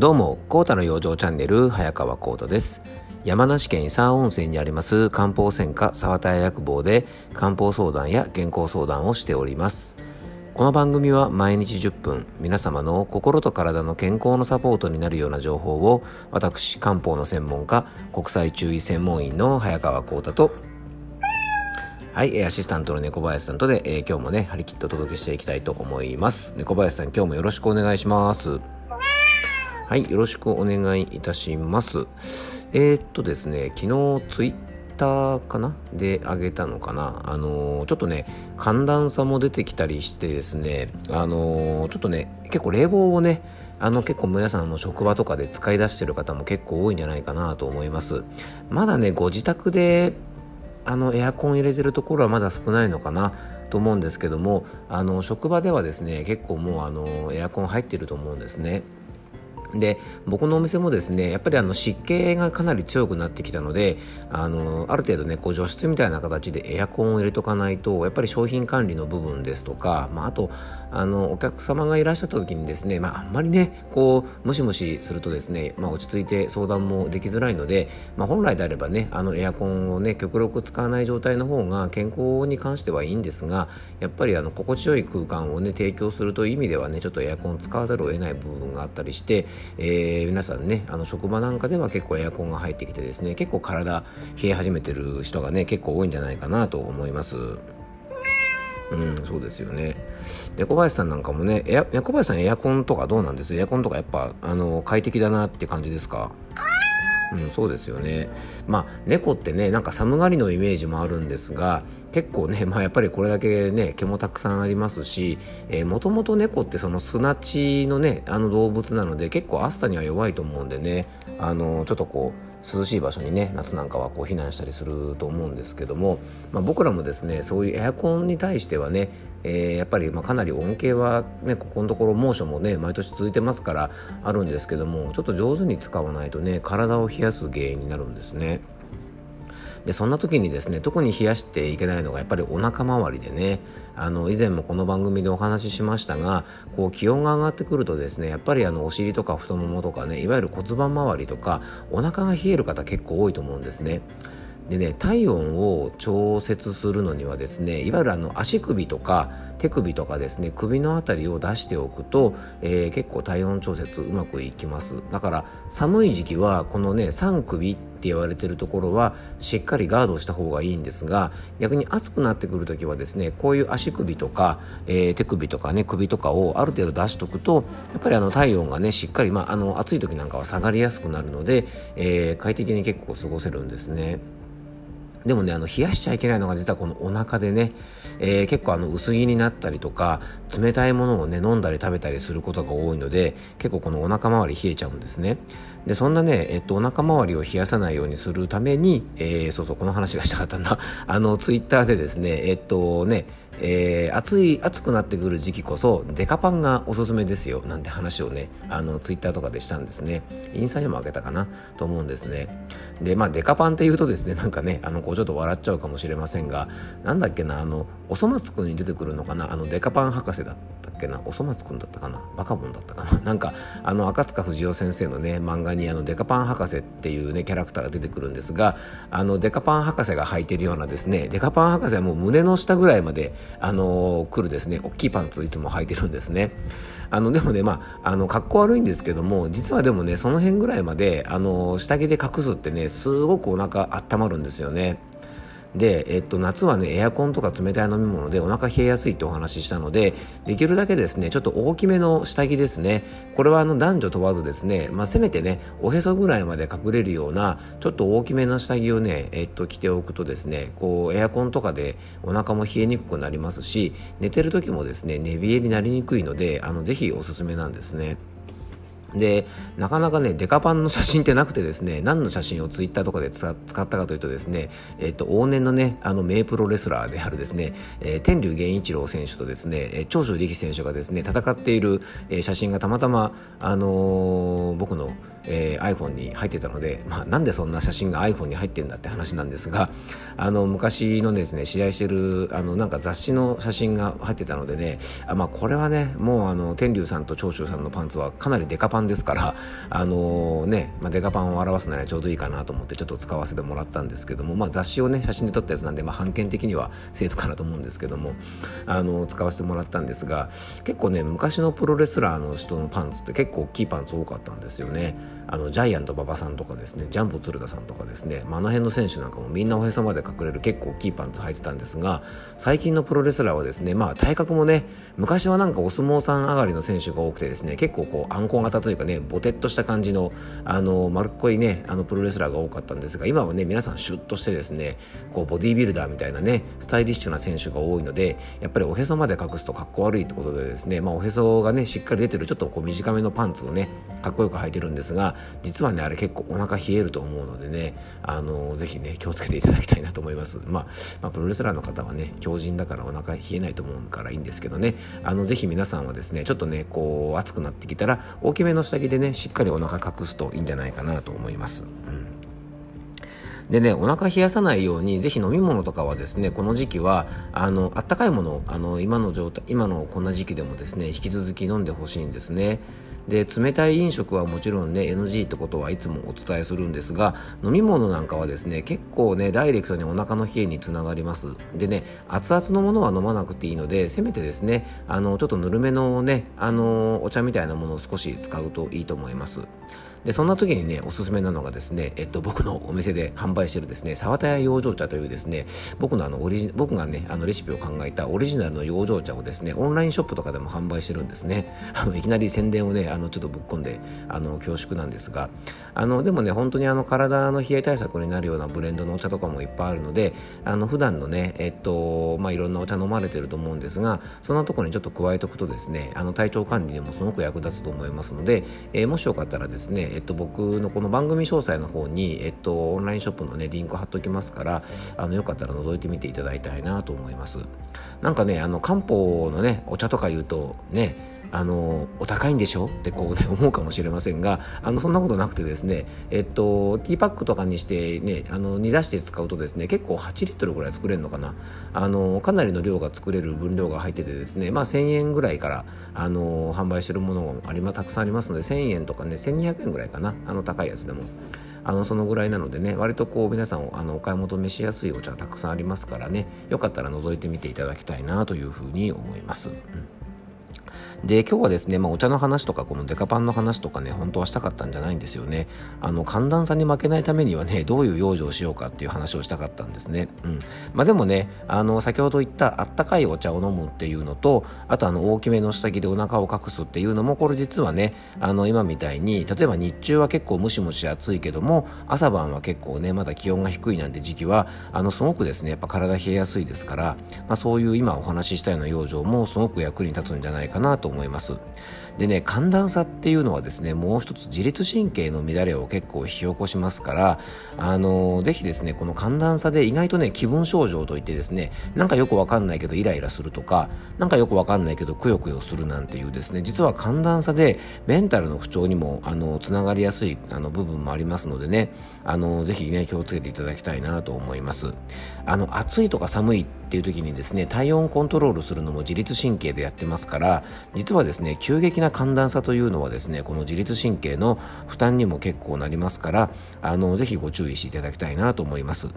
どうも、コータの養生チャンネル、早川コータです。山梨県伊佐温泉にあります漢方専科沢田屋薬房で漢方相談や健康相談をしております。この番組は毎日10分、皆様の心と体の健康のサポートになるような情報を、私、漢方の専門家、国際中医専門医の早川コータと、はい、アシスタントの猫林さんとで、えー、今日もね、張り切ってお届けしていきたいと思います。猫林さん、今日もよろしくお願いします。はい、よろしくお願いいたします。えー、っとですね、昨日ツイッターかな？であげたのかな？あのー、ちょっとね、寒暖差も出てきたりしてですね、あのー、ちょっとね、結構冷房をね、あの結構皆さんの職場とかで使い出してる方も結構多いんじゃないかなと思います。まだね、ご自宅であのエアコン入れてるところはまだ少ないのかなと思うんですけどもあの職場ではですね結構もうあのエアコン入ってると思うんですね。で僕のお店もですねやっぱりあの湿気がかなり強くなってきたのであのある程度ねこう除湿みたいな形でエアコンを入れとかないとやっぱり商品管理の部分ですとか、まあ、あとあのお客様がいらっしゃった時にですね、まあ、あんまりねこうムシムシするとですね、まあ、落ち着いて相談もできづらいので、まあ、本来であればねあのエアコンをね極力使わない状態の方が健康に関してはいいんですがやっぱりあの心地よい空間をね提供するという意味ではねちょっとエアコン使わざるを得ない部分があったりしてえー、皆さんねあの職場なんかでは結構エアコンが入ってきてですね結構体冷え始めてる人がね結構多いんじゃないかなと思います。うん、そうですよね。で、小林さんなんかもね、エア小林さんエアコンとかどうなんです？エアコンとかやっぱ、あの、快適だなって感じですか？うん、そうですよね。まあ、猫ってね、なんか寒がりのイメージもあるんですが、結構ね、まあやっぱりこれだけね、毛もたくさんありますし、えー、もともと猫ってその砂地のね、あの動物なので、結構暑さには弱いと思うんでね、あの、ちょっとこう、涼しい場所にね夏なんかはこう避難したりすると思うんですけども、まあ、僕らもですねそういうエアコンに対してはね、えー、やっぱりまかなり恩恵はねここのところ猛暑もね毎年続いてますからあるんですけどもちょっと上手に使わないとね体を冷やす原因になるんですね。でそんな時にですね特に冷やしていけないのがやっぱりお腹周りでねあの以前もこの番組でお話ししましたがこう気温が上がってくるとですねやっぱりあのお尻とか太ももとかねいわゆる骨盤周りとかお腹が冷える方結構多いと思うんですね。でね体温を調節するのにはですねいわゆるあの足首とか手首とかですね首の辺りを出しておくと、えー、結構体温調節うまくいきますだから寒い時期はこのね3首って言われてるところはしっかりガードした方がいいんですが逆に暑くなってくる時はですねこういう足首とか、えー、手首とかね首とかをある程度出しとくとやっぱりあの体温がねしっかり、まあ、あの暑い時なんかは下がりやすくなるので、えー、快適に結構過ごせるんですね。でもね、あの、冷やしちゃいけないのが実はこのお腹でね、えー、結構あの、薄着になったりとか、冷たいものをね、飲んだり食べたりすることが多いので、結構このお腹周り冷えちゃうんですね。で、そんなね、えっと、お腹周りを冷やさないようにするために、えー、そうそう、この話がしたかったんだ。あの、ツイッターでですね、えっとね、えー、暑い、暑くなってくる時期こそ、デカパンがおすすめですよ、なんて話をね、あの、ツイッターとかでしたんですね。インスタにもあげたかな、と思うんですね。で、まあ、デカパンっていうとですね、なんかね、あの、こうちょっと笑っちゃうかもしれませんが、なんだっけな、あの、おそ松くんに出てくるのかな、あの、デカパン博士だけな、おそ松くんだったかな、バカボンだったかな、なんか、あの、赤塚不二夫先生のね、漫画に、あの、デカパン博士っていうね、キャラクターが出てくるんですが、あの、デカパン博士が履いてるようなですね、デカパン博士はもう胸の下ぐらいまで、あの来るですね大きいパンツいつも履いてるんですね。あのでもねまああの格好悪いんですけども実はでもねその辺ぐらいまであの下着で隠すってねすごくお腹温まるんですよね。で、えっと、夏はねエアコンとか冷たい飲み物でお腹冷えやすいってお話ししたのでできるだけですねちょっと大きめの下着ですねこれはあの男女問わずですね、まあ、せめてねおへそぐらいまで隠れるようなちょっと大きめの下着をね、えっと、着ておくとですねこうエアコンとかでお腹も冷えにくくなりますし寝てる時もですね寝冷えになりにくいのであのぜひおすすめなんですね。で、なかなかね、デカパンの写真ってなくてですね、何の写真をツイッターとかで使ったかというとですね、えっ、と、往年のね、あの、名プロレスラーであるですね、えー、天竜源一郎選手とですね、長州力選手がですね、戦っている、え、写真がたまたま、あのー、僕の、えー、iPhone に入ってたので、まあ、なんでそんな写真が iPhone に入ってんだって話なんですが、あの、昔のですね、試合してる、あの、なんか雑誌の写真が入ってたのでね、あまあ、これはね、もうあの、天竜さんと長州さんのパンツはかなりデカパンンですからあのー、ね、まあ、デカパンを表すならちょうどいいかなと思ってちょっと使わせてもらったんですけども、まあ、雑誌をね写真で撮ったやつなんで、まあ、版権的にはセーフかなと思うんですけどもあのー、使わせてもらったんですが結構ね昔のプロレスラーの人のパンツって結構大きいパンツ多かったんですよね。あのジャイアント馬場さんとかですねジャンボ鶴田さんとかですね、まあ、あの辺の選手なんかもみんなおへそまで隠れる結構大きいパンツ履いてたんですが最近のプロレスラーはですねまあ体格もね昔はなんかお相撲さん上がりの選手が多くてですね結構こうあんこ型というかねボテッとした感じのあの丸っこいねあのプロレスラーが多かったんですが今はね皆さんシュッとしてですねこうボディービルダーみたいなねスタイリッシュな選手が多いのでやっぱりおへそまで隠すとかっこ悪いってことでですね、まあ、おへそがねしっかり出てるちょっとこう短めのパンツをねかっこよく履いてるんですが実はねあれ結構お腹冷えると思うのでねあのぜひね気をつけていただきたいなと思います、まあ、まあ、プロレスラーの方はね強靭だからお腹冷えないと思うからいいんですけどねあのぜひ皆さんはですねちょっとねこう暑くなってきたら大きめの下着でねしっかりお腹隠すといいんじゃないかなと思います、うんでね、お腹冷やさないように、ぜひ飲み物とかはですね、この時期は、あの、あったかいもの、あの、今の状態、今のこんな時期でもですね、引き続き飲んでほしいんですね。で冷たい飲食はもちろんね NG ってことはいつもお伝えするんですが飲み物なんかはですね結構ねダイレクトにお腹の冷えにつながります。でね熱々のものは飲まなくていいのでせめてですねあのちょっとぬるめのねあのお茶みたいなものを少し使うといいと思います。でそんな時にねおすすめなのがですね、えっと、僕のお店で販売してるですね沢田屋養生茶というですね僕のあのオリジ僕がねあのレシピを考えたオリジナルの養生茶をですねオンラインショップとかでも販売してるんですね。あのいきなり宣伝をねあのちょっとぶっ込んであの恐縮なんですがあのでもね本当にあの体の冷え対策になるようなブレンドのお茶とかもいっぱいあるのであの普段のねえっとまあいろんなお茶飲まれてると思うんですがそんなところにちょっと加えておくとですねあの体調管理にもすごく役立つと思いますので、えー、もしよかったらですねえっと僕のこの番組詳細の方に、えっと、オンラインショップのね、リンク貼っておきますから、あの、よかったら覗いてみていただきたいなと思います。なんかね、あの、漢方のね、お茶とか言うと、ね、あのお高いんでしょ？ってこうね 思うかもしれませんがあのそんなことなくてですねえっとティーパックとかにしてねあの煮出して使うとですね結構8リットルぐらい作れるのかなあのかなりの量が作れる分量が入っててですねまあ1000円ぐらいからあの販売してるものもありまたくさんありますので1000円とかね1200円ぐらいかなあの高いやつでも。あのそのぐらいなのでね割とこう皆さんあのお買い求めしやすいお茶がたくさんありますからねよかったら覗いてみていただきたいなというふうに思います。うんで今日はですね、まあ、お茶の話とかこのデカパンの話とかね本当はしたかったんじゃないんですよね。あの寒暖差に負けないためにはねどういう養生をしようかっていう話をしたかったんですね、うん。まあ、でもねあの先ほど言ったあったかいお茶を飲むっていうのとあとあの大きめの下着でお腹を隠すっていうのもこれ実はねあの今みたいに例えば日中は結構ムシムシ暑いけども朝晩は結構ねまだ気温が低いなんて時期はあのすごくですねやっぱ体冷えやすいですから、まあ、そういう今お話ししたような養生もすごく役に立つんじゃないかななと思います。でね寒暖差っていうのはですねもう一つ自律神経の乱れを結構引き起こしますからあのぜひですねこの寒暖差で意外とね気分症状といってですねなんかよくわかんないけどイライラするとかなんかよくわかんないけどくよくよするなんていうですね実は寒暖差でメンタルの不調にもあのつながりやすいあの部分もありますのでねあのぜひね気をつけていただきたいなと思いますあの暑いとか寒いっていう時にですね体温コントロールするのも自律神経でやってますから実はですね急激な寒暖差というのはですねこの自律神経の負担にも結構なりますからあのぜひご注意していただきたいなと思います。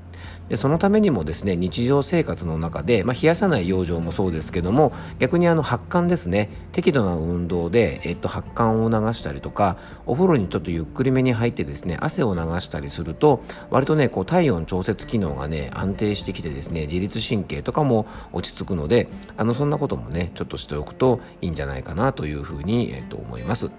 でそのためにもですね日常生活の中で、まあ、冷やさない養生もそうですけども逆にあの発汗ですね適度な運動で、えっと、発汗を流したりとかお風呂にちょっとゆっくりめに入ってですね汗を流したりすると割とねこう体温調節機能がね安定してきてですね自律神経とかも落ち着くのであのそんなこともねちょっとしておくといいんじゃないかなというふうに、えー、と思います。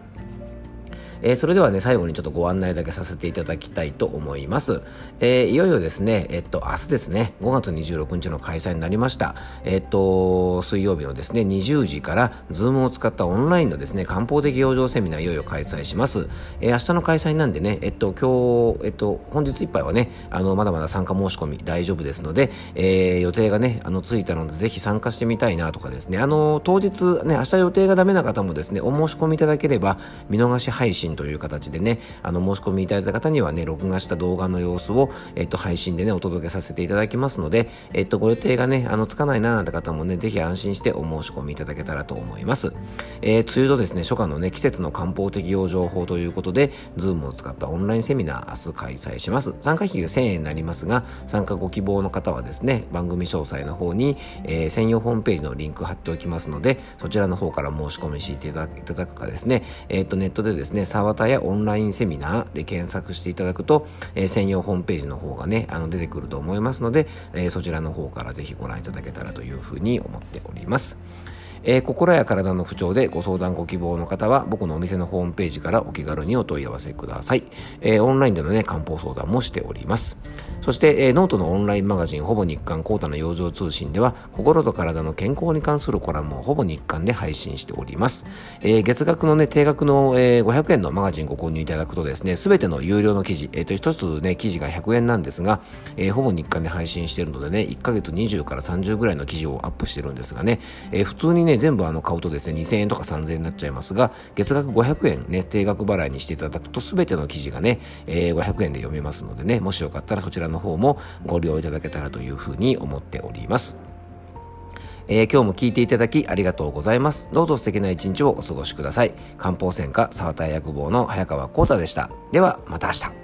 えー、それではね、最後にちょっとご案内だけさせていただきたいと思います。えー、いよいよですね、えっと、明日ですね、5月26日の開催になりました。えっと、水曜日のですね、20時から、ズームを使ったオンラインのですね、漢方的養生セミナーいよいよ開催します。えー、明日の開催なんでね、えっと、今日、えっと、本日いっぱいはね、あの、まだまだ参加申し込み大丈夫ですので、えー、予定がね、あの、ついたので、ぜひ参加してみたいなとかですね、あの、当日ね、明日予定がダメな方もですね、お申し込みいただければ、見逃し配信という形でね、あの、申し込みいただいた方にはね、録画した動画の様子を、えっと、配信でね、お届けさせていただきますので、えっと、ご予定がね、あの、つかないななんて方もね、ぜひ安心してお申し込みいただけたらと思います。えー、梅雨とですね、初夏のね、季節の漢方的養生法ということで、 Zoom を使ったオンラインセミナー、明日開催します。参加費が1000円になりますが、参加ご希望の方はですね、番組詳細の方に、えー、専用ホームページのリンク貼っておきますので、そちらの方から申し込みしていただくかですね、えっ、ー、と、ネットでですね、沢田やオンラインセミナーで検索していただくと、えー、専用ホームページの方がね、あの、出てくると思いますので、えー、そちらの方からぜひご覧いただけたらというふうに思っております。えー、心や体の不調でご相談ご希望の方は僕のお店のホームページからお気軽にお問い合わせください。えー、オンラインでのね、漢方相談もしております。そして、えー、ノートのオンラインマガジンほぼ日刊コータの養生通信では心と体の健康に関するコラムをほぼ日刊で配信しております。えー、月額のね、定額の、えー、500円のマガジンご購入いただくとですね、すべての有料の記事、えっ、ー、と、一つね、記事が100円なんですが、えー、ほぼ日刊で配信しているのでね、1ヶ月20から30ぐらいの記事をアップしてるんですがね、えー、普通にね、全部あの買うとですね、2000円とか3000円になっちゃいますが、月額500円ね、定額払いにしていただくと、すべての記事がね、えー、500円で読めますのでね、もしよかったらそちらの方もご利用いただけたらというふうに思っております。えー、今日も聞いていただきありがとうございます。どうぞ素敵な一日をお過ごしください。漢方専科沢田薬房の早川幸太でした。では、また明日。